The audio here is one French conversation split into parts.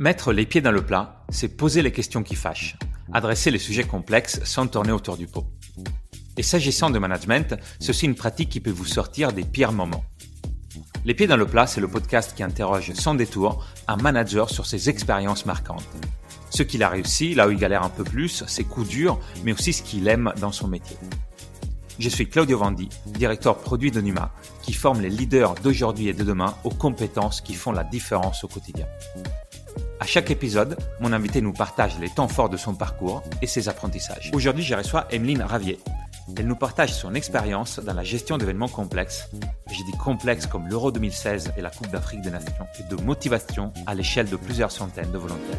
Mettre les pieds dans le plat, c'est poser les questions qui fâchent, adresser les sujets complexes sans tourner autour du pot. Et s'agissant de management, c'est aussi une pratique qui peut vous sortir des pires moments. Les pieds dans le plat, c'est le podcast qui interroge sans détour un manager sur ses expériences marquantes. Ce qu'il a réussi, là où il galère un peu plus, ses coups durs, mais aussi ce qu'il aime dans son métier. Je suis Claudio Vandi, directeur produit de Numa, qui forme les leaders d'aujourd'hui et de demain aux compétences qui font la différence au quotidien. À chaque épisode, mon invité nous partage les temps forts de son parcours et ses apprentissages. Aujourd'hui, je reçois Emeline Ravier. Elle nous partage son expérience dans la gestion d'événements complexes. J'ai dit complexes comme l'Euro 2016 et la Coupe d'Afrique des Nations et de motivation à l'échelle de plusieurs centaines de volontaires.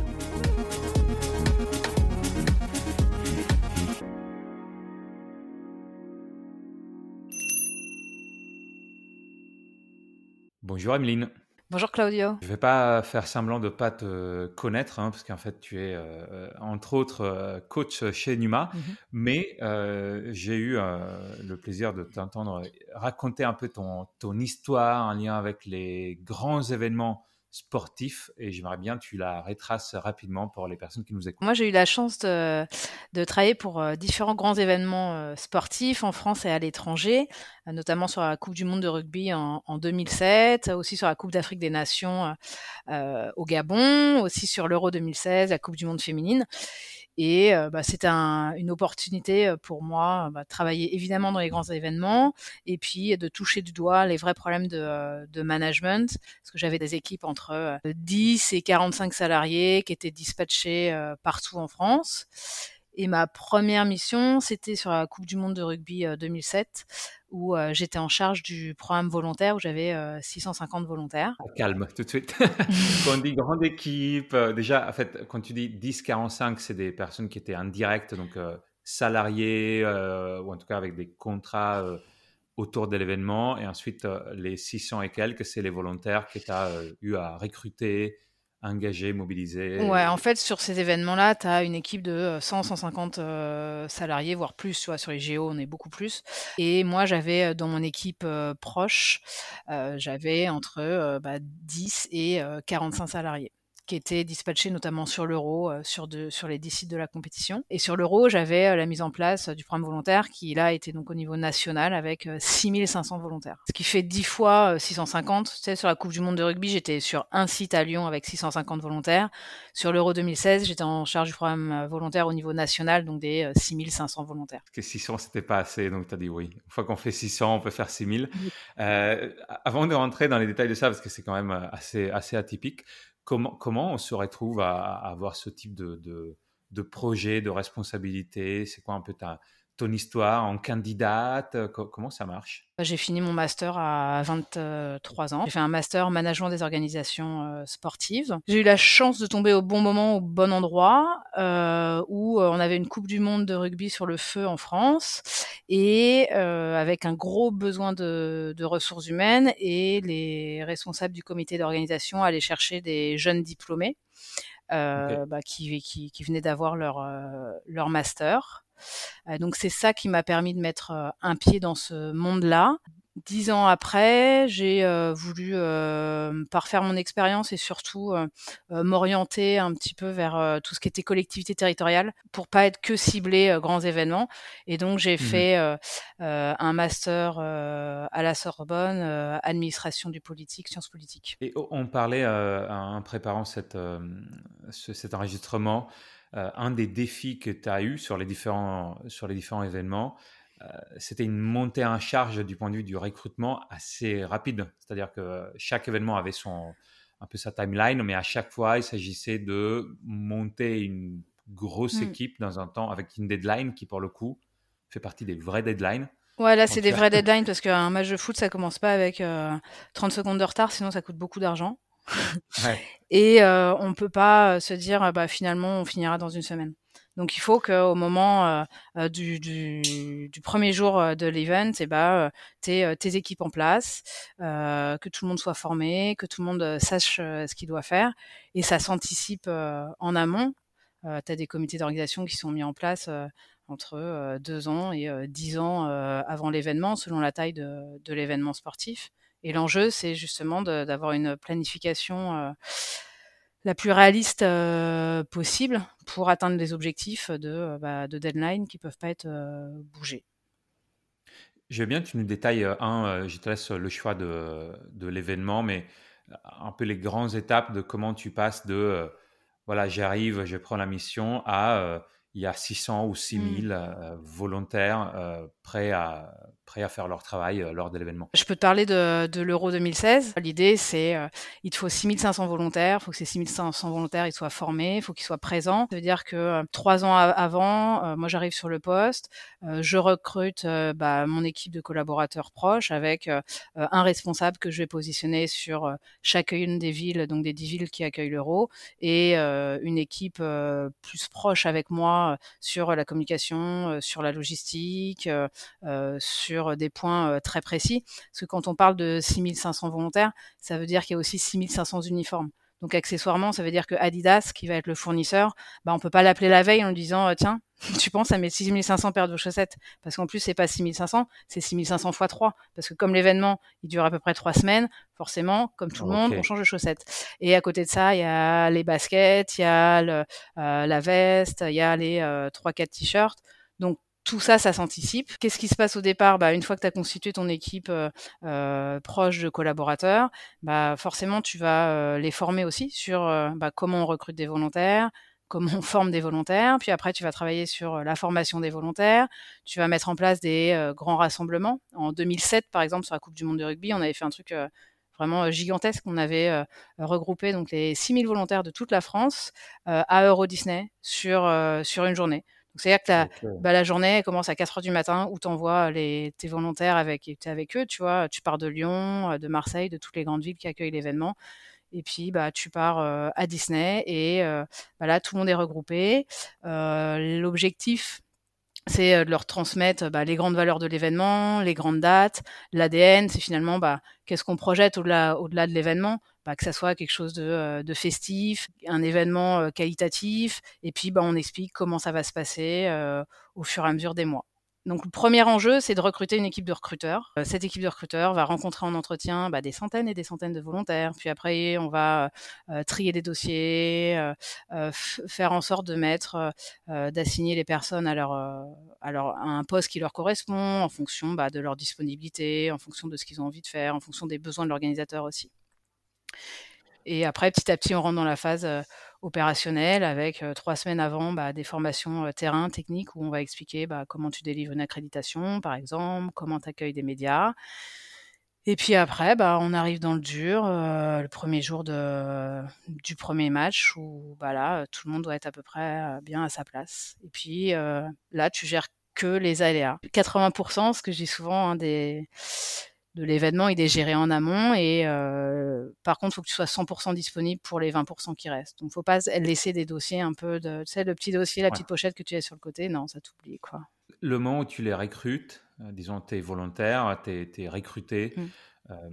Bonjour Emeline. Bonjour Claudio. Je ne vais pas faire semblant de ne pas te connaître, hein, parce qu'en fait, tu es euh, entre autres euh, coach chez Numa, mhm. mais euh, j'ai eu le plaisir de t'entendre raconter un peu ton, ton histoire en lien avec les grands événements sportif et j'aimerais bien que tu la retraces rapidement pour les personnes qui nous écoutent. Moi, j'ai eu la chance de, travailler pour euh, différents grands événements euh, sportifs en France et à l'étranger, euh, notamment sur la Coupe du Monde de rugby en, en 2007, aussi sur la Coupe d'Afrique des Nations au Gabon, aussi sur l'Euro 2016, la Coupe du Monde féminine. Et bah, c'était un, une opportunité pour moi bah, de travailler évidemment dans les grands événements et puis de toucher du doigt les vrais problèmes de, de management. Parce que j'avais des équipes entre 10 et 45 salariés qui étaient dispatchés partout en France. Et ma première mission, c'était sur la Coupe du Monde de rugby 2007, où j'étais en charge du programme volontaire, où j'avais 650 volontaires. Ah, calme, tout de suite. quand on dit grande équipe, déjà, en fait, quand tu dis 10-45, c'est des personnes qui étaient indirectes, donc salariés, ou en tout cas avec des contrats autour de l'événement. Et ensuite, les 600 et quelques, c'est les volontaires que tu as eu à recruter, engagés, mobilisés Ouais, en fait, sur ces événements-là, tu as une équipe de 100, euh, 150 euh, salariés, voire plus. Tu vois, sur les géos, on est beaucoup plus. Et moi, j'avais euh, dans mon équipe proche, j'avais entre 10 bah, et 45 salariés qui étaient dispatchés notamment sur l'euro, euh, sur, sur les 10 sites de la compétition. Et sur l'euro, j'avais euh, la mise en place du programme volontaire qui là était donc au niveau national avec 6500 euh, volontaires. Ce qui fait 10 fois 650. Tu sais, sur la Coupe du Monde de rugby, j'étais sur un site à Lyon avec 650 volontaires. Sur l'euro 2016, j'étais en charge du programme volontaire au niveau national, donc des 6500 volontaires. Parce que 600, c'était pas assez, donc tu as dit oui. Une fois qu'on fait 600, on peut faire 6000. Euh, avant de rentrer dans les détails de ça, parce que c'est quand même assez, assez atypique, Comment, on se retrouve à, avoir ce type de, de, projet, de responsabilité? C'est quoi un peu ta, ton histoire en candidate Comment ça marche? J'ai fini mon master à 23 ans. J'ai fait un master management des organisations euh, sportives. J'ai eu la chance de tomber au bon moment, au bon endroit, euh, où euh, on avait une Coupe du Monde de rugby sur le feu en France, et avec un gros besoin de, ressources humaines, et les responsables du comité d'organisation allaient chercher des jeunes diplômés. Bah, qui, qui, qui, d'avoir leur, leur master. Donc c'est ça qui m'a permis de mettre un pied dans ce monde-là. Dix ans après, j'ai euh, voulu parfaire mon expérience et surtout m'orienter un petit peu vers tout ce qui était collectivité territoriale pour pas être que ciblé grands événements. Et donc j'ai mmh fait un master à la Sorbonne, administration du politique, sciences politiques. Et on parlait en préparant cette, cet enregistrement euh, un des défis que tu as eu sur les différents, sur les différents événements, euh, c'était une montée en charge du point de vue du recrutement assez rapide. C'est-à-dire que chaque événement avait son, un peu sa timeline, mais à chaque fois, il s'agissait de monter une grosse mm. équipe dans un temps avec une deadline qui, pour le coup, fait partie des vrais deadlines. Ouais, là, c'est des vrais deadlines parce qu'un match de foot, ça commence pas avec 30 euh, secondes de retard, sinon ça coûte beaucoup d'argent. Et euh, on ne peut pas euh, se dire, bah, finalement, on finira dans une semaine. Donc il faut qu'au moment euh, du, du, premier jour de l'event, eh ben, tes équipes en place, que tout le monde soit formé, que tout le monde sache ce qu'il doit faire. Et ça s'anticipe en amont. tu as des comités d'organisation qui sont mis en place entre deux ans et dix ans avant l'événement, selon la taille de l'événement sportif. Et l'enjeu, c'est justement d'avoir une planification la plus réaliste possible pour atteindre les objectifs de, bah, de deadline qui peuvent pas être bougés. Je veux bien que tu nous détailles un, je te laisse le choix de, de l'événement, mais un peu les grandes étapes de comment tu passes de voilà, j'arrive, je prends la mission à il y a 600 ou 6000 mmh. euh, volontaires euh, prêts, à, prêts à faire leur travail euh, lors de l'événement. Je peux te parler de, l'Euro 2016. L'idée, c'est il te faut 6500 volontaires. Il faut que ces 6500 volontaires soient formés, il faut qu'ils soient présents. Ça veut dire que trois ans avant, moi j'arrive sur le poste, je recrute bah, mon équipe de collaborateurs proches avec un responsable que je vais positionner sur chacune des villes, donc des 10 villes qui accueillent l'Euro, et une équipe plus proche avec moi sur la communication, sur la logistique, sur des points très précis. Parce que quand on parle de 6500 volontaires, ça veut dire qu'il y a aussi 6500 uniformes. Donc accessoirement, ça veut dire que Adidas, qui va être le fournisseur, bah, on peut pas l'appeler la veille en lui disant tiens, tu penses à mettre 6500 paires de chaussettes? Parce qu'en plus c'est pas 6500, c'est 6500 fois 3 parce que comme l'événement il dure à peu près trois semaines, forcément comme tout le monde on change de chaussettes. Et à côté de ça il y a les baskets, il y a le, euh, la veste, il y a les euh, trois quatre t-shirts. Donc tout ça, ça s'anticipe. Qu'est-ce qui se passe au départ? Bah, Une fois que tu as constitué ton équipe euh, euh, proche de collaborateurs, bah, forcément, tu vas euh, les former aussi sur bah, comment on recrute des volontaires, comment on forme des volontaires. Puis après, tu vas travailler sur la formation des volontaires. Tu vas mettre en place des grands rassemblements. En 2007, par exemple, sur la Coupe du Monde de rugby, on avait fait un truc vraiment gigantesque. On avait regroupé donc les 6000 volontaires de toute la France à Euro Disney sur, sur une journée. C'est-à-dire que la, bah, la journée commence à 4 heures du matin où tu envoies les, tes volontaires avec, es avec eux, tu vois? Tu pars de Lyon, de Marseille, de toutes les grandes villes qui accueillent l'événement. Et puis, bah, tu pars euh, à Disney et euh, bah, là, tout le monde est regroupé. L'objectif, c'est de leur transmettre bah, les grandes valeurs de l'événement, les grandes dates, l'ADN. C'est finalement bah, qu'est-ce qu'on projette au-delà au -delà de l'événement? Bah, que ça soit quelque chose de, euh, festif, un événement euh, qualitatif, et puis bah, on explique comment ça va se passer euh, au fur et à mesure des mois. Donc le premier enjeu, c'est de recruter une équipe de recruteurs. Cette équipe de recruteurs va rencontrer en entretien bah, des centaines et des centaines de volontaires. Puis après, on va trier des dossiers, faire en sorte de mettre, d'assigner les personnes à un poste qui leur correspond, en fonction bah, de leur disponibilité, en fonction de ce qu'ils ont envie de faire, en fonction des besoins de l'organisateur aussi. Et après, petit à petit, on rentre dans la phase opérationnelle avec trois semaines avant bah, des formations terrain, techniques, où on va expliquer bah, comment tu délivres une accréditation, par exemple, comment tu accueilles des médias. Et puis après, bah, on arrive dans le dur, le premier jour du premier match, où tout le monde doit être à peu près bien à sa place. Et puis là, tu gères que les aléas. 80%, ce que je dis souvent, hein, des, de l'événement, il est géré en amont et euh, par contre, il faut que tu sois 100% disponible pour les 20% qui restent. Donc, il ne faut pas laisser des dossiers un peu de, tu sais, le petit dossier, la petite pochette que tu as sur le côté. Non, ça t'oublie, quoi. Le moment où tu les recrutes, euh, disons, tu es volontaire, tu es, recruté, mmh. euh,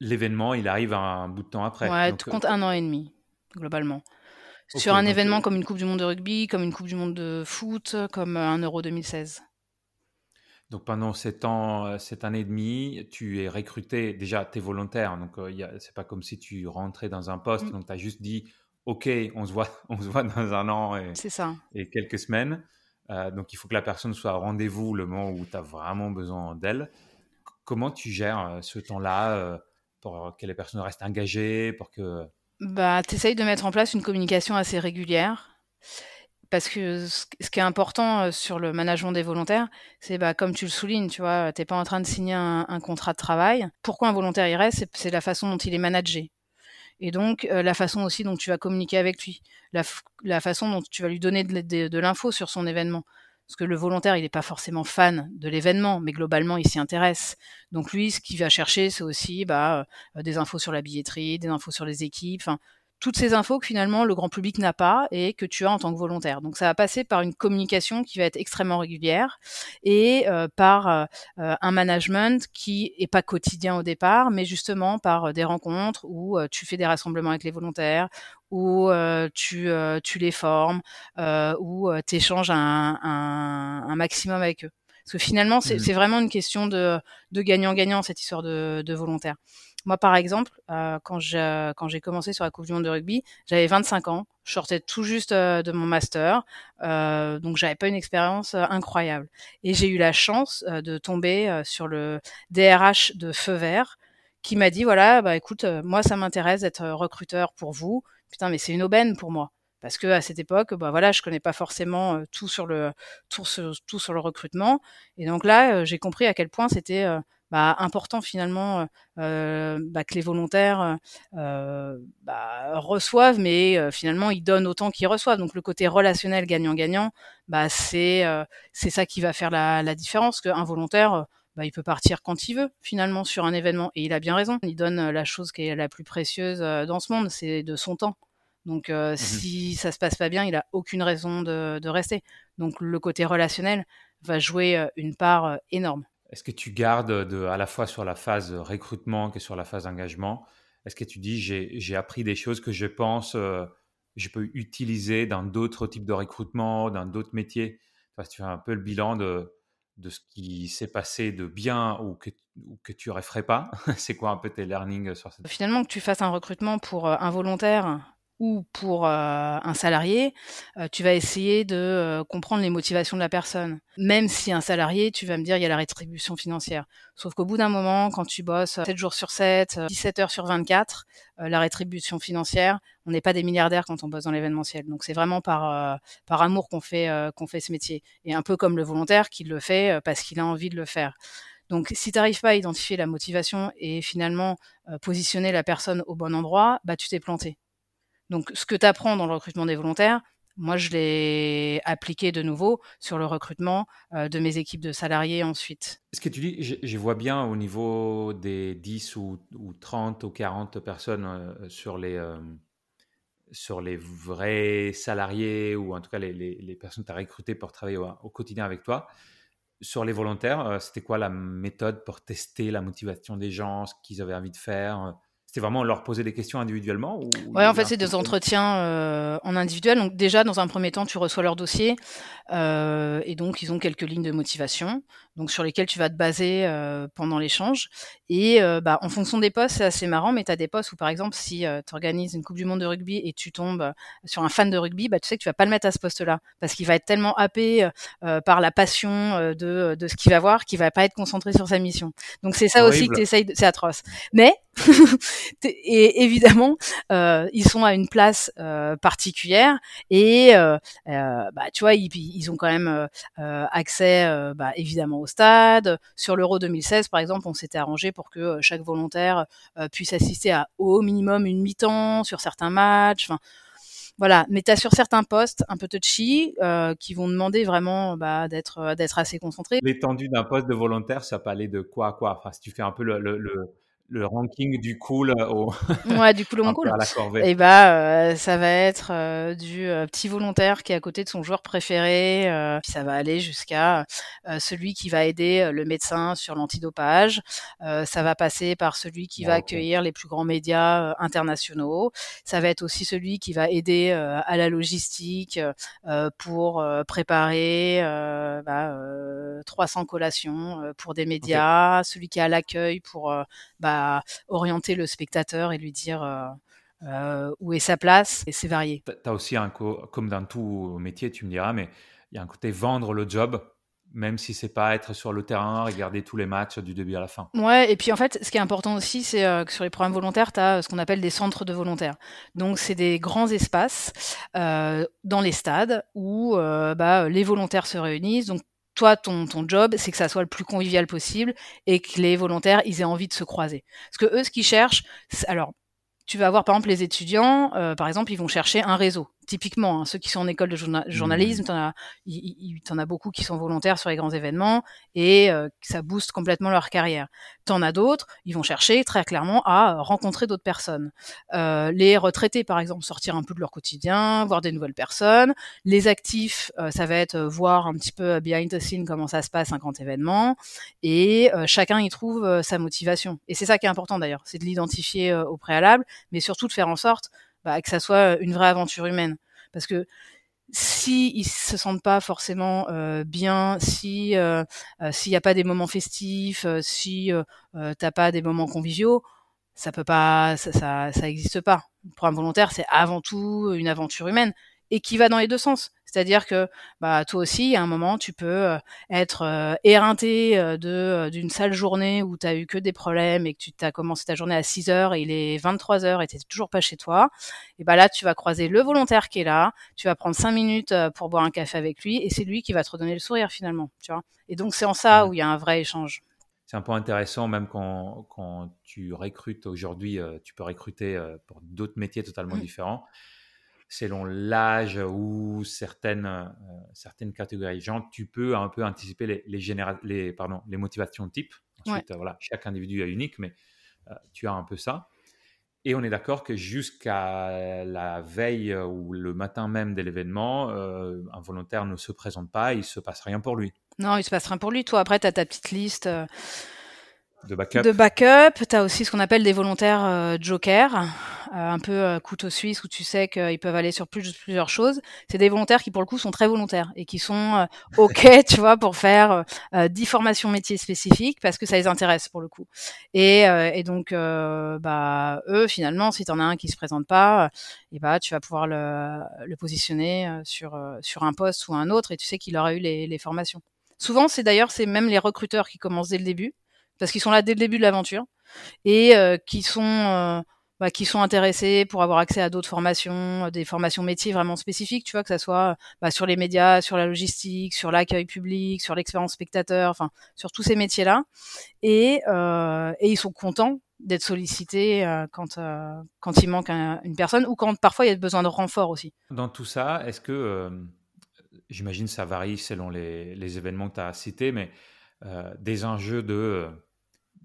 l'événement, il arrive un bout de temps après. Ouais, tu comptes un an et demi, globalement. sur un événement comme une Coupe du Monde de rugby, comme une Coupe du Monde de foot, comme un Euro 2016. Donc pendant sept ans, euh, cette année et demie, tu es recruté, déjà tu es volontaire, donc euh, c'est pas comme si tu rentrais dans un poste, mmh. donc tu as juste dit, OK, on se voit, on se voit dans un an et, ça. et quelques semaines. Euh, donc il faut que la personne soit au rendez-vous le moment où tu as vraiment besoin d'elle. Comment tu gères ce temps-là pour que les personnes restent engagées, pour que... Bah, tu essayes de mettre en place une communication assez régulière parce que ce qui est important sur le management des volontaires, c'est bah, comme tu le soulignes, tu vois, t'es pas en train de signer un, contrat de travail. Pourquoi un volontaire irait C'est la façon dont il est managé. Et donc, la façon aussi dont tu vas communiquer avec lui, la, façon dont tu vas lui donner de, l'info sur son événement. Parce que le volontaire, il n'est pas forcément fan de l'événement, mais globalement, il s'y intéresse. Donc lui, ce qu'il va chercher, c'est aussi bah, des infos sur la billetterie, des infos sur les équipes, toutes ces infos que finalement le grand public n'a pas et que tu as en tant que volontaire. Donc ça va passer par une communication qui va être extrêmement régulière et euh, par euh, un management qui est pas quotidien au départ, mais justement par euh, des rencontres où tu fais des rassemblements avec les volontaires, où tu, tu les formes, où tu échanges un, un, un maximum avec eux. Parce que finalement, c'est mmh. vraiment une question de gagnant-gagnant, cette histoire de, de volontaire. Moi, par exemple, euh, quand j'ai commencé sur la Coupe du Monde de rugby, j'avais 25 ans. Je sortais tout juste euh, de mon master, euh, donc j'avais pas une expérience incroyable. Et j'ai eu la chance de tomber sur le DRH de Feu Vert, qui m'a dit voilà, bah écoute, moi ça m'intéresse d'être recruteur pour vous. Putain, mais c'est une aubaine pour moi parce que à cette époque, bah voilà, je connais pas forcément tout sur le tout sur le recrutement. Et donc là, j'ai compris à quel point c'était bah, important finalement euh, bah, que les volontaires euh, bah, reçoivent, mais euh, finalement ils donnent autant qu'ils reçoivent. Donc le côté relationnel gagnant-gagnant, bah, c'est c'est ça qui va faire la, la différence. Qu'un volontaire, bah, il peut partir quand il veut finalement sur un événement, et il a bien raison. Il donne la chose qui est la plus précieuse dans ce monde, c'est de son temps. Donc mmh si ça se passe pas bien, il a aucune raison de, de rester. Donc le côté relationnel va jouer une part énorme. Est-ce que tu gardes de, à la fois sur la phase recrutement que sur la phase engagement? Est-ce que tu dis j'ai appris des choses que je pense euh, je peux utiliser dans d'autres types de recrutement, dans d'autres métiers? Tu fais un peu le bilan de, de ce qui s'est passé de bien ou que, que tu referais pas. C'est quoi un peu tes learnings sur cette Finalement, que tu fasses un recrutement pour euh, un volontaire ou pour euh, un salarié, euh, tu vas essayer de euh, comprendre les motivations de la personne. Même si un salarié, tu vas me dire, il y a la rétribution financière. Sauf qu'au bout d'un moment, quand tu bosses 7 jours sur 7, 17 heures sur 24, la rétribution financière, on n'est pas des milliardaires quand on bosse dans l'événementiel. Donc c'est vraiment par, par amour qu'on fait, fait ce métier. Et un peu comme le volontaire qui le fait parce qu'il a envie de le faire. Donc, si tu n'arrives pas à identifier la motivation et finalement positionner la personne au bon endroit, bah tu t'es planté. Donc, ce que tu apprends dans le recrutement des volontaires, moi, je l'ai appliqué de nouveau sur le recrutement euh, de mes équipes de salariés ensuite. Ce que tu dis, je, vois bien au niveau des 10 ou, 30 ou 40 personnes euh, sur, les, euh, sur les vrais salariés ou en tout cas les, personnes que tu as recrutées pour travailler au, quotidien avec toi. Sur les volontaires, c'était quoi la méthode pour tester la motivation des gens, ce qu'ils avaient envie de faire c'était vraiment leur poser des questions individuellement ou Ouais, en fait, c'est des entretiens euh, en individuel. Donc déjà, dans un premier temps, tu reçois leur dossier euh, et donc ils ont quelques lignes de motivation, donc sur lesquelles tu vas te baser euh, pendant l'échange. Et euh, bah, en fonction des postes, c'est assez marrant, mais tu as des postes où, par exemple, si euh, tu organises une Coupe du Monde de rugby et tu tombes sur un fan de rugby, bah, tu sais que tu vas pas le mettre à ce poste-là parce qu'il va être tellement happé par la passion de, de ce qu'il va voir qu'il va pas être concentré sur sa mission. Donc c'est ça aussi que tu essayes, c'est atroce. Mais et évidemment, euh, ils sont à une place euh, particulière et euh, bah, tu vois, ils, ils ont quand même accès bah, évidemment stade. Sur l'Euro 2016, par exemple, on s'était arrangé pour que chaque volontaire puisse assister à au minimum une mi-temps sur certains matchs. Voilà, mais tu as sur certains postes un peu touchy euh, qui vont demander vraiment bah, d'être d'être assez concentré. L'étendue d'un poste de volontaire, ça peut aller de quoi à quoi? Enfin, Si tu fais un peu le le ranking du cool au ouais du cool au cool. et bah euh, ça va être euh, du euh, petit volontaire qui est à côté de son joueur préféré puis ça va aller jusqu'à celui qui va aider le médecin sur l'antidopage. Ça va passer par celui qui va accueillir les plus grands médias internationaux. Ça va être aussi celui qui va aider à la logistique pour préparer bah, 300 collations pour des médias. Celui qui a l'accueil pour bah, orienter le spectateur et lui dire euh, euh, où est sa place. Et c'est varié. Tu as aussi, un comme dans tout métier, tu me diras, mais il y a un côté vendre le job même si c'est pas être sur le terrain, regarder tous les matchs du début à la fin. Ouais, et puis en fait, ce qui est important aussi, c'est euh, que sur les programmes volontaires, tu as ce qu'on appelle des centres de volontaires. Donc, c'est des grands espaces euh, dans les stades où euh, bah, les volontaires se réunissent. Donc, toi, ton, job, c'est que ça soit le plus convivial possible et que les volontaires, ils aient envie de se croiser. Parce que eux, ce qu'ils cherchent, alors, tu vas avoir par exemple les étudiants, euh, par exemple, ils vont chercher un réseau typiquement, hein, ceux qui sont en école de journalisme, mmh. il t'en as beaucoup qui sont volontaires sur les grands événements et euh, ça booste complètement leur carrière. T'en as d'autres, ils vont chercher très clairement à rencontrer d'autres personnes. Euh, les retraités, par exemple, sortir un peu de leur quotidien, voir des nouvelles personnes. Les actifs, euh, ça va être voir un petit peu behind the scene comment ça se passe un grand événement. Et chacun y trouve sa motivation. Et c'est ça qui est important d'ailleurs, c'est de l'identifier au préalable, mais surtout de faire en sorte bah, que ça soit une vraie aventure humaine. Parce que si ils se sentent pas forcément bien, si s'il n'y a pas des moments festifs, si t'as pas des moments conviviaux, ça peut pas, ça, ça, ça pas. Le programme volontaire, c'est avant tout une aventure humaine et qui va dans les deux sens. C'est-à-dire que bah, toi aussi, à un moment, tu peux euh, être euh, éreinté euh, de d'une sale journée où tu as eu que des problèmes et que tu as commencé ta journée à 6 heures et il est 23 heures et tu toujours pas chez toi. Et bah là, tu vas croiser le volontaire qui est là, tu vas prendre 5 minutes pour boire un café avec lui et c'est lui qui va te redonner le sourire finalement. Tu vois? Et donc, c'est en ça où il y a un vrai échange c'est un point intéressant, même quand, quand tu recrutes aujourd'hui, tu peux recruter pour d'autres métiers totalement mmh. différents selon l'âge ou certaines, euh, certaines catégories de gens, tu peux un peu anticiper les, les, les, pardon, les motivations type. Ensuite, voilà, chaque individu est unique, mais euh, tu as un peu ça. Et on est d'accord que jusqu'à la veille ou le matin même de l'événement, euh, un volontaire ne se présente pas, il ne se passe rien pour lui. Non, il ne se passe rien pour lui. Toi, après, tu as ta petite liste de backup. De backup. Tu as aussi ce qu'on appelle des volontaires euh, joker, euh, un peu euh, couteau suisse où tu sais qu'ils peuvent aller sur plus, plusieurs choses. C'est des volontaires qui, pour le coup, sont très volontaires et qui sont OK, tu vois, pour faire 10 formations métiers spécifiques parce que ça les intéresse pour le coup. Et, et donc, bah, eux, finalement, si tu en as un qui se présente pas, et bah, tu vas pouvoir le, le positionner sur, sur un poste ou un autre et tu sais qu'il aura eu les, les formations. Souvent, c'est d'ailleurs, c'est même les recruteurs qui commencent dès le début parce qu'ils sont là dès le début de l'aventure et euh, qui sont euh, bah, qui sont intéressés pour avoir accès à d'autres formations, euh, des formations métiers vraiment spécifiques, tu vois, que ça soit bah, sur les médias, sur la logistique, sur l'accueil public, sur l'expérience spectateur, enfin sur tous ces métiers-là, et, ils sont contents d'être sollicités quand quand il manque une personne ou quand parfois il y a besoin de renfort aussi. Dans tout ça, est-ce que j'imagine ça varie selon les événements que tu as cités, mais des enjeux de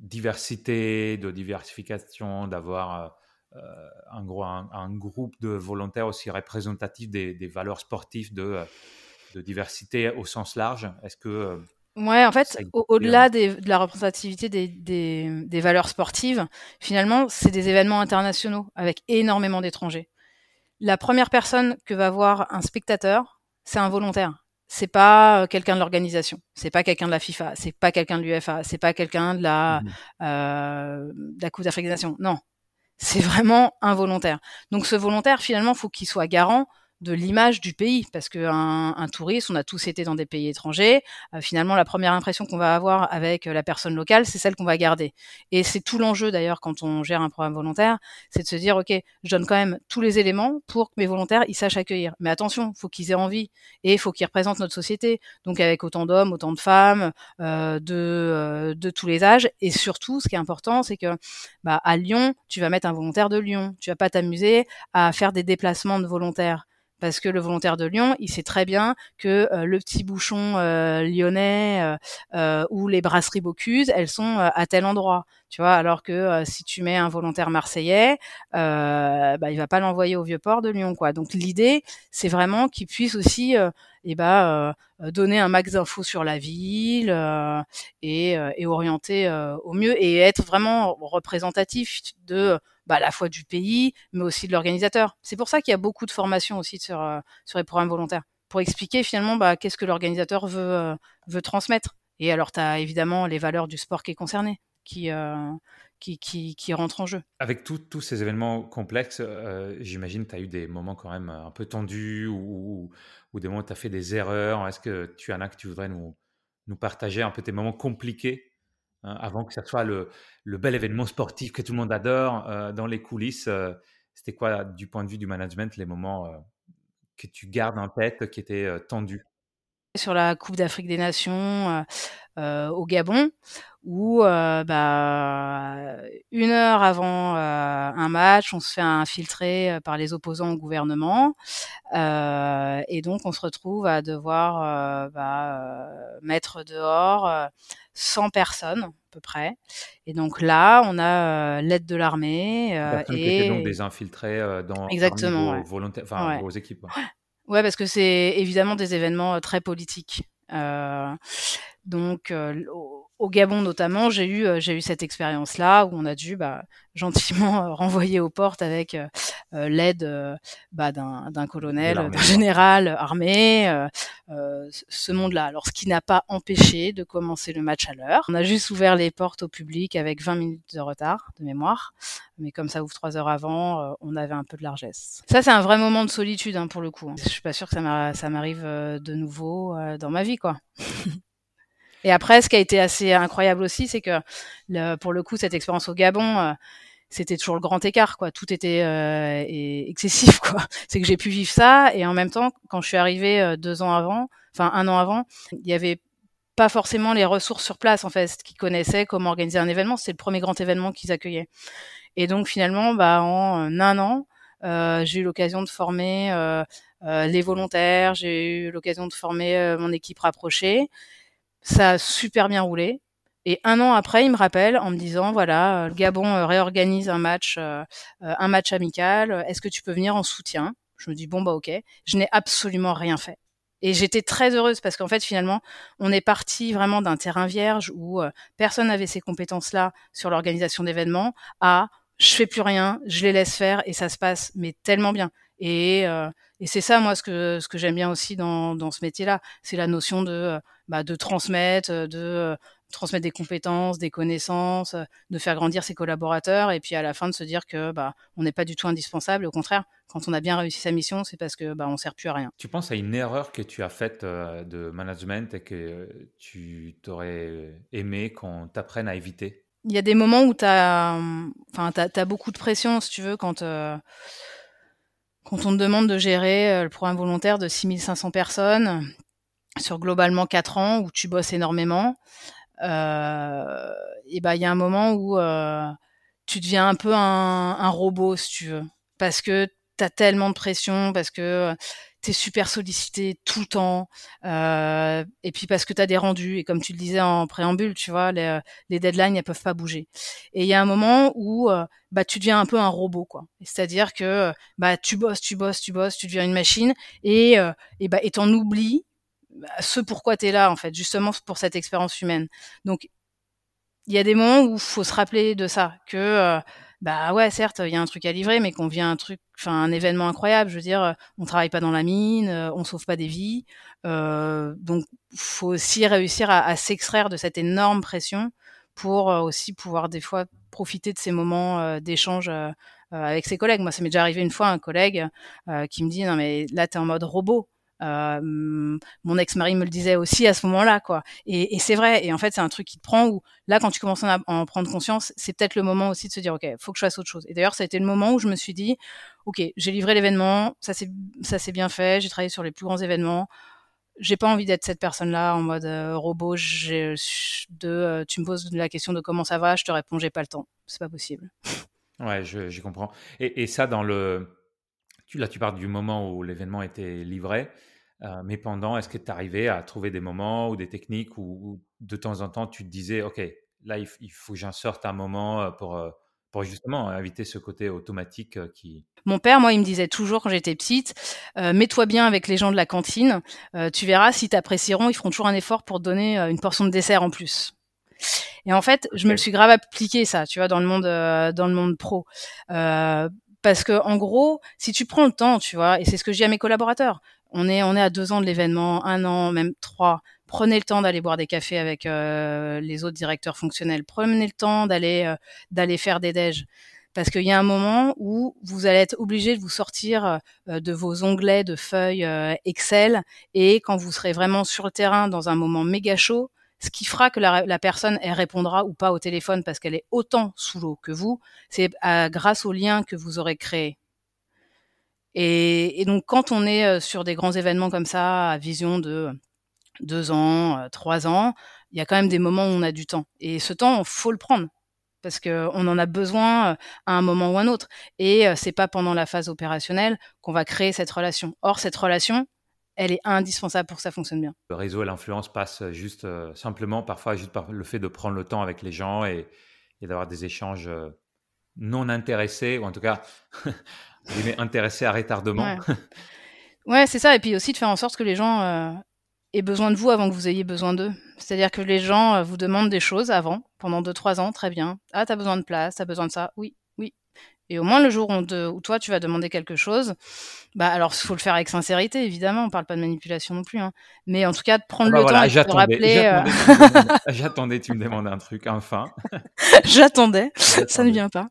diversité, de diversification, d'avoir euh, un, gros, un, groupe de volontaires aussi représentatif des, valeurs sportives de, de, diversité au sens large. Est-ce que euh, Ouais, en fait, au-delà de la représentativité des, des, des valeurs sportives, finalement, c'est des événements internationaux avec énormément d'étrangers. La première personne que va voir un spectateur, c'est un volontaire c'est pas quelqu'un de l'organisation, c'est pas quelqu'un de la FIFA, c'est pas quelqu'un de l'UFA, c'est pas quelqu'un de la, mmh euh, de la Coupe d'Afrique des Nations. Non, c'est vraiment un volontaire. Donc ce volontaire, finalement, faut qu'il soit garant de l'image du pays, parce qu'un un touriste, on a tous été dans des pays étrangers, euh, finalement la première impression qu'on va avoir avec euh, la personne locale, c'est celle qu'on va garder. Et c'est tout l'enjeu d'ailleurs quand on gère un programme volontaire, c'est de se dire, ok, je donne quand même tous les éléments pour que mes volontaires, ils sachent accueillir. Mais attention, faut qu'ils aient envie et il faut qu'ils représentent notre société, donc avec autant d'hommes, autant de femmes, euh, de, de tous les âges. Et surtout, ce qui est important, c'est que bah, à Lyon, tu vas mettre un volontaire de Lyon. Tu vas pas t'amuser à faire des déplacements de volontaires parce que le volontaire de Lyon, il sait très bien que euh, le petit bouchon euh, lyonnais euh, ou les brasseries Bocuse, elles sont à tel endroit, tu vois. Alors que si tu mets un volontaire marseillais, euh, bah, il va pas l'envoyer au vieux port de Lyon, quoi. Donc l'idée, c'est vraiment qu'il puisse aussi eh ben, donner un max d'infos sur la ville et, et orienter au mieux et être vraiment représentatif de bah, à la fois du pays, mais aussi de l'organisateur. C'est pour ça qu'il y a beaucoup de formations aussi sur, euh, sur les programmes volontaires, pour expliquer finalement bah, qu'est-ce que l'organisateur veut, euh, veut transmettre. Et alors, tu as évidemment les valeurs du sport qui est concerné, qui, euh, qui, qui, qui rentrent en jeu. Avec tous ces événements complexes, j'imagine que tu as eu des moments quand même un peu tendus ou, ou des moments où tu as fait des erreurs. Est-ce que tu en as que tu voudrais nous, nous partager un peu tes moments compliqués avant que ça soit le, bel événement sportif que tout le monde adore. Euh, dans les coulisses, euh, c'était quoi, du point de vue du management, les moments euh, que tu gardes en tête, qui étaient tendus? Sur la Coupe d'Afrique des Nations au Gabon, où bah, une heure avant un match, on se fait infiltrer par les opposants au gouvernement, et donc on se retrouve à devoir bah, mettre dehors 100 personnes à peu près. Et donc là, on a euh, l'aide de l'armée euh, et donc des infiltrés euh, dans Exactement, vos, volontaires, enfin, vos équipes. Ouais. Parce que c'est évidemment des événements très politiques. donc au Gabon notamment, j'ai eu j'ai eu cette expérience là où on a dû bah, gentiment renvoyer aux portes avec l'aide bah, d'un colonel, d'un général armé, ce monde-là. Alors, ce qui n'a pas empêché de commencer le match à l'heure. On a juste ouvert les portes au public avec 20 minutes de retard de mémoire, mais comme ça ouvre trois heures avant, on avait un peu de largesse. Ça, c'est un vrai moment de solitude hein, pour le coup. Hein. Je suis pas sûre que ça m'arrive de nouveau dans ma vie, quoi. Et après, ce qui a été assez incroyable aussi, c'est que pour le coup, cette expérience au Gabon, euh, c'était toujours le grand écart, quoi. Tout était euh, excessif, quoi. C'est que j'ai pu vivre ça, et en même temps, quand je suis arrivée euh, deux ans avant, enfin un an avant, il y avait pas forcément les ressources sur place, en fait, qui connaissaient comment organiser un événement. C'est le premier grand événement qu'ils accueillaient. Et donc finalement, bah, en un an, euh, j'ai eu l'occasion de former euh, les volontaires, j'ai eu l'occasion de former mon équipe rapprochée. Ça a super bien roulé. Et un an après, il me rappelle en me disant voilà, euh, le Gabon euh, réorganise un match, euh, un match amical. Est-ce que tu peux venir en soutien? Je me dis bon bah ok. Je n'ai absolument rien fait. Et j'étais très heureuse parce qu'en fait finalement, on est parti vraiment d'un terrain vierge où personne n'avait ces compétences-là sur l'organisation d'événements à je fais plus rien, je les laisse faire et ça se passe mais tellement bien. Et, et c'est ça moi ce que ce que j'aime bien aussi dans, dans ce métier-là, c'est la notion de bah, de transmettre, de transmettre des compétences, des connaissances, euh, de faire grandir ses collaborateurs et puis à la fin de se dire que bah on n'est pas du tout indispensable. Au contraire, quand on a bien réussi sa mission, c'est parce que bah on sert plus à rien. Tu penses à une erreur que tu as faite euh, de management et que tu t'aurais aimé qu'on t'apprenne à éviter? Il y a des moments où tu as enfin as, beaucoup de pression si tu veux quand euh, quand on te demande de gérer le programme volontaire de 6500 personnes sur globalement 4 ans où tu bosses énormément, euh, et bah il y a un moment où euh, tu deviens un peu un, un, robot si tu veux, parce que tu as tellement de pression, parce que tu es super sollicité tout le temps, euh, et puis parce que tu as des rendus, et comme tu le disais en préambule, tu vois, les, les deadlines, elles peuvent pas bouger. Et il y a un moment où bah, tu deviens un peu un robot, quoi. C'est-à-dire que bah, tu bosses, tu bosses, tu bosses, tu deviens une machine, et, et bah, et t'en oublies ce pourquoi tu es là, en fait, justement pour cette expérience humaine. Donc, il y a des moments où faut se rappeler de ça, que, euh, bah ouais, certes, il y a un truc à livrer, mais qu'on vient un truc, enfin, un événement incroyable. Je veux dire, euh, on travaille pas dans la mine, euh, on sauve pas des vies. Euh, donc, faut aussi réussir à, s'extraire de cette énorme pression pour aussi pouvoir des fois profiter de ces moments d'échange avec ses collègues. Moi, ça m'est déjà arrivé une fois, un collègue qui me dit, non mais là, tu es en mode robot mon ex-mari me le disait aussi à ce moment-là, quoi. Et, c'est vrai. Et en fait, c'est un truc qui te prend où là, quand tu commences à en prendre conscience, c'est peut-être le moment aussi de se dire, ok, faut que je fasse autre chose. Et d'ailleurs, ça a été le moment où je me suis dit, ok, j'ai livré l'événement, ça s'est bien fait, j'ai travaillé sur les plus grands événements. J'ai pas envie d'être cette personne-là en mode euh, robot. Euh, tu me poses la question de comment ça va, je te réponds, j'ai pas le temps. C'est pas possible. Ouais, je, comprends. Et, ça, dans le, là, tu parles du moment où l'événement était livré. Euh, mais pendant, est-ce que tu arrivais à trouver des moments ou des techniques où, de temps en temps tu te disais, OK, là, il, faut que j'en sorte un moment pour, pour justement éviter ce côté automatique qui... Mon père, moi, il me disait toujours quand j'étais petite, mets-toi bien avec les gens de la cantine, tu verras, si t'apprécieront, ils feront toujours un effort pour te donner une portion de dessert en plus. Et en fait, je me le suis grave appliqué ça, tu vois, dans le monde, dans le monde pro. parce que en gros, si tu prends le temps, tu vois, et c'est ce que je dis à mes collaborateurs, on est, on est à deux ans de l'événement, un an, même trois. Prenez le temps d'aller boire des cafés avec euh, les autres directeurs fonctionnels. Prenez le temps d'aller euh, d'aller faire des déj. Parce qu'il y a un moment où vous allez être obligé de vous sortir euh, de vos onglets de feuilles Excel et quand vous serez vraiment sur le terrain dans un moment méga chaud, ce qui fera que la, la, personne elle répondra ou pas au téléphone parce qu'elle est autant sous l'eau que vous, c'est grâce au lien que vous aurez créé. Et, donc, quand on est euh, sur des grands événements comme ça, à vision de deux ans, euh, trois ans, il y a quand même des moments où on a du temps. Et ce temps, il faut le prendre parce qu'on en a besoin euh, à un moment ou un autre. Et c'est pas pendant la phase opérationnelle qu'on va créer cette relation. Or, cette relation, elle est indispensable pour que ça fonctionne bien. Le réseau et l'influence passent juste simplement, parfois, juste par le fait de prendre le temps avec les gens et d'avoir des échanges non intéressés, ou en tout cas vous intéressé à retardement. Ouais, c'est ça. Et puis aussi de faire en sorte que les gens euh, aient besoin de vous avant que vous ayez besoin d'eux. C'est-à-dire que les gens euh, vous demandent des choses avant, pendant 2-3 ans, très bien. Ah, t'as besoin de place, t'as besoin de ça. Oui, Oui. Et au moins le jour où, toi tu vas demander quelque chose, bah alors il faut le faire avec sincérité évidemment, on parle pas de manipulation non plus, hein. mais en tout cas de prendre ah bah le temps de te rappeler. Euh, j'attendais, tu, me demandes un truc, enfin. j'attendais, ça ne vient pas.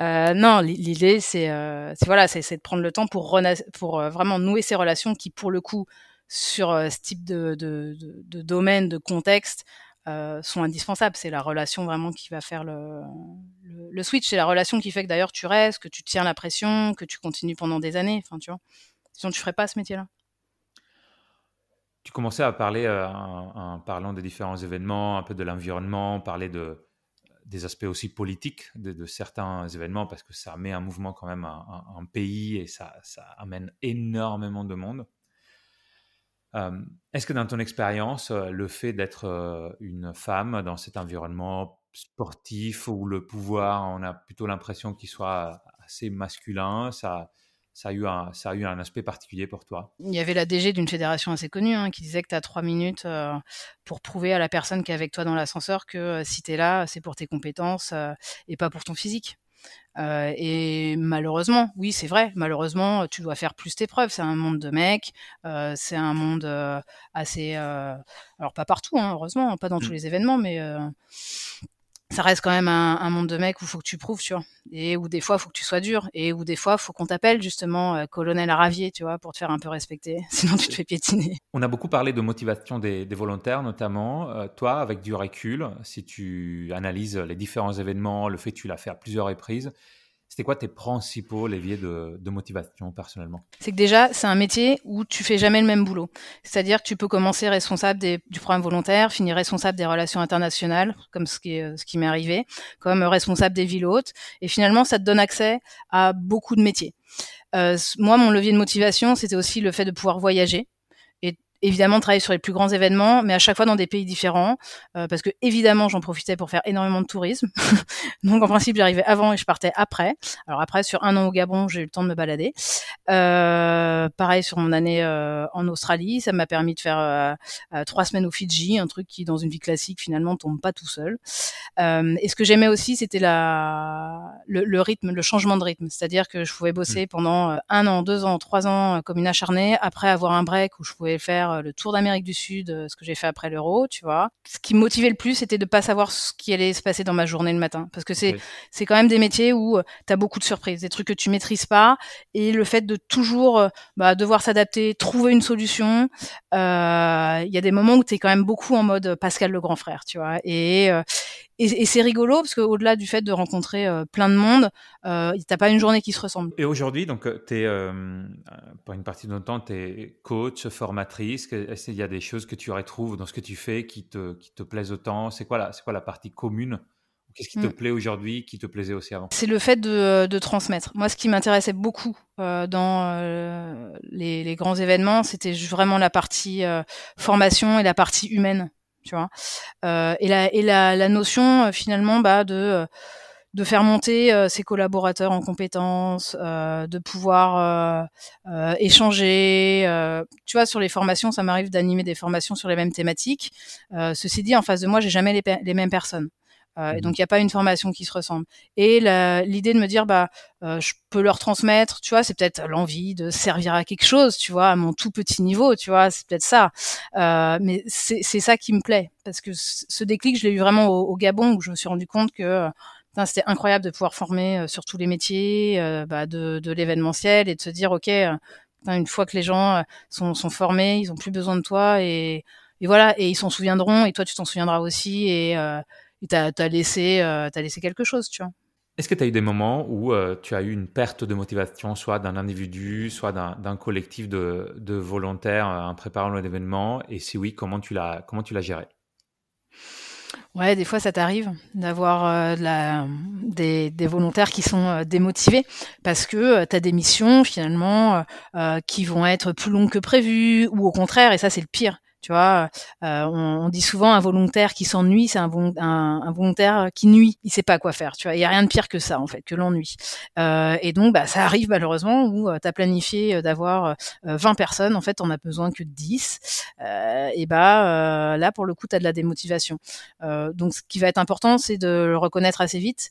Euh, non, l'idée c'est, euh, voilà, c'est, de prendre le temps pour pour vraiment nouer ces relations qui pour le coup sur ce type de, de, de domaine, de contexte, euh, sont indispensables. C'est la relation vraiment qui va faire le, le, switch. C'est la relation qui fait que d'ailleurs tu restes, que tu tiens la pression, que tu continues pendant des années. Enfin, tu vois. Sinon, tu ferais pas ce métier-là. Tu commençais à parler euh, en, parlant des différents événements, un peu de l'environnement, parler de, des aspects aussi politiques de, certains événements, parce que ça met un mouvement quand même un, pays et ça, ça amène énormément de monde. Euh, est-ce que dans ton expérience, euh, le fait d'être euh, une femme dans cet environnement sportif où le pouvoir, on a plutôt l'impression qu'il soit assez masculin, ça, ça a, eu un, ça a eu un aspect particulier pour toi? Il y avait la DG d'une fédération assez connue hein, qui disait que tu as trois minutes pour prouver à la personne qui est avec toi dans l'ascenseur que si tu es là, c'est pour tes compétences et pas pour ton physique. Euh, et malheureusement, oui, c'est vrai, malheureusement, tu dois faire plus tes preuves. C'est un monde de mecs, euh, c'est un monde euh, assez. alors, pas partout, hein, heureusement, pas dans tous mmh. les événements, mais ça reste quand même un, monde de mecs où faut que tu prouves, tu vois. Et où des fois, faut que tu sois dur. Et où des fois, faut qu'on t'appelle justement euh, colonel Aravier, tu vois, pour te faire un peu respecter. Sinon, tu te fais piétiner. On a beaucoup parlé de motivation des, volontaires, notamment. Euh, toi, avec du recul, si tu analyses les différents événements, le fait que tu l'as fait à plusieurs reprises, c'était quoi tes principaux leviers de, motivation personnellement? C'est que déjà, c'est un métier où tu fais jamais le même boulot. C'est-à-dire que tu peux commencer responsable du programme volontaire, finir responsable des relations internationales, comme ce qui, ce qui m'est arrivé, comme responsable des villes hautes. Et finalement, ça te donne accès à beaucoup de métiers. Euh, moi, mon levier de motivation, c'était aussi le fait de pouvoir voyager évidemment travailler sur les plus grands événements, mais à chaque fois dans des pays différents, euh, parce que évidemment j'en profitais pour faire énormément de tourisme. Donc en principe j'arrivais avant et je partais après. Alors après sur un an au Gabon j'ai eu le temps de me balader. Euh, pareil sur mon année euh, en Australie, ça m'a permis de faire trois semaines au Fidji, un truc qui dans une vie classique finalement tombe pas tout seul. et ce que j'aimais aussi c'était la le, le, rythme, le changement de rythme, c'est-à-dire que je pouvais bosser mmh. pendant un an, deux ans, trois ans comme une acharnée, après avoir un break où je pouvais faire euh, le tour d'Amérique du Sud, euh, ce que j'ai fait après l'euro, tu vois. Ce qui me motivait le plus, c'était de pas savoir ce qui allait se passer dans ma journée le matin, parce que c'est c'est quand même des métiers où euh, tu as beaucoup de surprises, des trucs que tu maîtrises pas, et le fait de toujours bah, devoir s'adapter, trouver une solution. Il y a des moments où tu es quand même beaucoup en mode Pascal le grand frère, tu vois. Et et, c'est rigolo parce qu'au-delà du fait de rencontrer euh, plein de monde, euh, t'as pas une journée qui se ressemble. Et aujourd'hui, donc, euh, es, euh, pour une partie de ton temps, tu es coach, formatrice. Est-ce qu'il y a des choses que tu retrouves dans ce que tu fais qui te, qui te plaisent autant? C'est quoi, la, quoi la partie commune? Qu'est-ce qui te mm. plaît aujourd'hui, qui te plaisait aussi avant? C'est le fait de, de, transmettre. Moi, ce qui m'intéressait beaucoup euh, dans euh, les, les, grands événements, c'était vraiment la partie euh, formation et la partie humaine tu vois? Et la, et la, la notion finalement bah, de de faire monter euh, ses collaborateurs en compétences, euh, de pouvoir euh, échanger. tu vois, sur les formations, ça m'arrive d'animer des formations sur les mêmes thématiques. ceci dit, en face de moi, j'ai jamais les, les mêmes personnes. Euh, et mmh donc il n'y a pas une formation qui se ressemble. Et l'idée de me dire bah euh, je peux leur transmettre, tu vois, c'est peut-être l'envie de servir à quelque chose, tu vois, à mon tout petit niveau, tu vois, c'est peut-être ça. Euh, mais c'est ça qui me plaît parce que ce déclic je l'ai eu vraiment au, Gabon où je me suis rendu compte que c'était incroyable de pouvoir former sur tous les métiers bah, de, l'événementiel et de se dire ok une fois que les gens sont, formés, ils ont plus besoin de toi et, voilà et ils s'en souviendront et toi tu t'en souviendras aussi et et t'as as laissé, euh, as laissé quelque chose, tu. Est-ce que tu as eu des moments où euh, tu as eu une perte de motivation, soit d'un individu, soit d'un collectif de, volontaires euh, en préparant l'événement? Et si oui, comment tu l'as comment tu l'as géré? Ouais, des fois ça t'arrive d'avoir euh, des, volontaires qui sont euh, démotivés parce que tu as des missions finalement qui vont être plus longues que prévues ou au contraire, et ça c'est le pire, tu vois, euh, on, dit souvent un volontaire qui s'ennuie, c'est un, volontaire qui nuit. Il sait pas quoi faire. Tu vois, il y a rien de pire que ça en fait, que l'ennui. Euh, et donc, bah, ça arrive malheureusement où euh, tu as planifié d'avoir 20 personnes, en fait, on a besoin que de 10. et bah là, pour le coup, tu as de la démotivation. donc, ce qui va être important, c'est de le reconnaître assez vite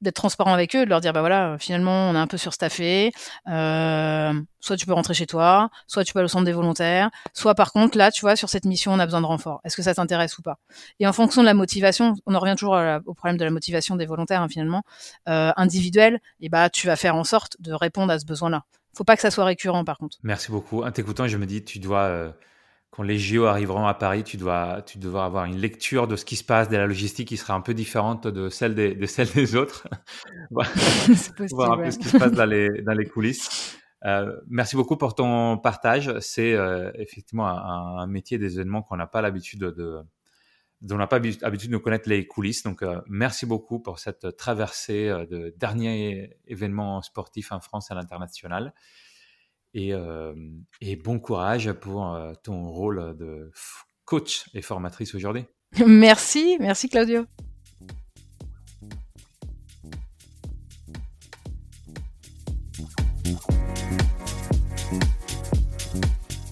d'être transparent avec eux, de leur dire bah voilà, finalement on est un peu surstaffé, euh, soit tu peux rentrer chez toi, soit tu peux aller au centre des volontaires, soit par contre là tu vois sur cette mission on a besoin de renfort. Est-ce que ça t'intéresse ou pas? Et en fonction de la motivation, on en revient toujours au problème de la motivation des volontaires hein, finalement euh, individuelle, et bah tu vas faire en sorte de répondre à ce besoin-là. Faut pas que ça soit récurrent par contre. Merci beaucoup. En t'écoutant, je me dis tu dois euh, quand les JO arriveront à Paris, tu dois, tu devras avoir une lecture de ce qui se passe, de la logistique qui sera un peu différente de celle des, de celle des autres. possible, voir un peu ce qui se passe dans les, dans les coulisses. Euh, merci beaucoup pour ton partage. C'est euh, effectivement un, métier des événements qu'on n'a pas l'habitude de, dont on n'a pas l'habitude de connaître les coulisses. Donc, euh, merci beaucoup pour cette traversée de derniers événements sportifs en France et à l'international. Euh, et, bon courage pour euh, ton rôle de coach et formatrice aujourd'hui. Merci, merci Claudio.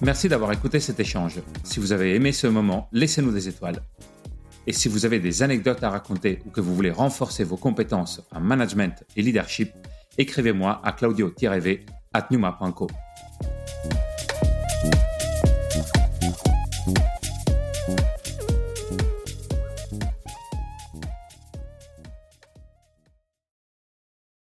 Merci d'avoir écouté cet échange. Si vous avez aimé ce moment, laissez-nous des étoiles. Et si vous avez des anecdotes à raconter ou que vous voulez renforcer vos compétences en management et leadership, écrivez-moi à claudio-v at numa.co. Thank you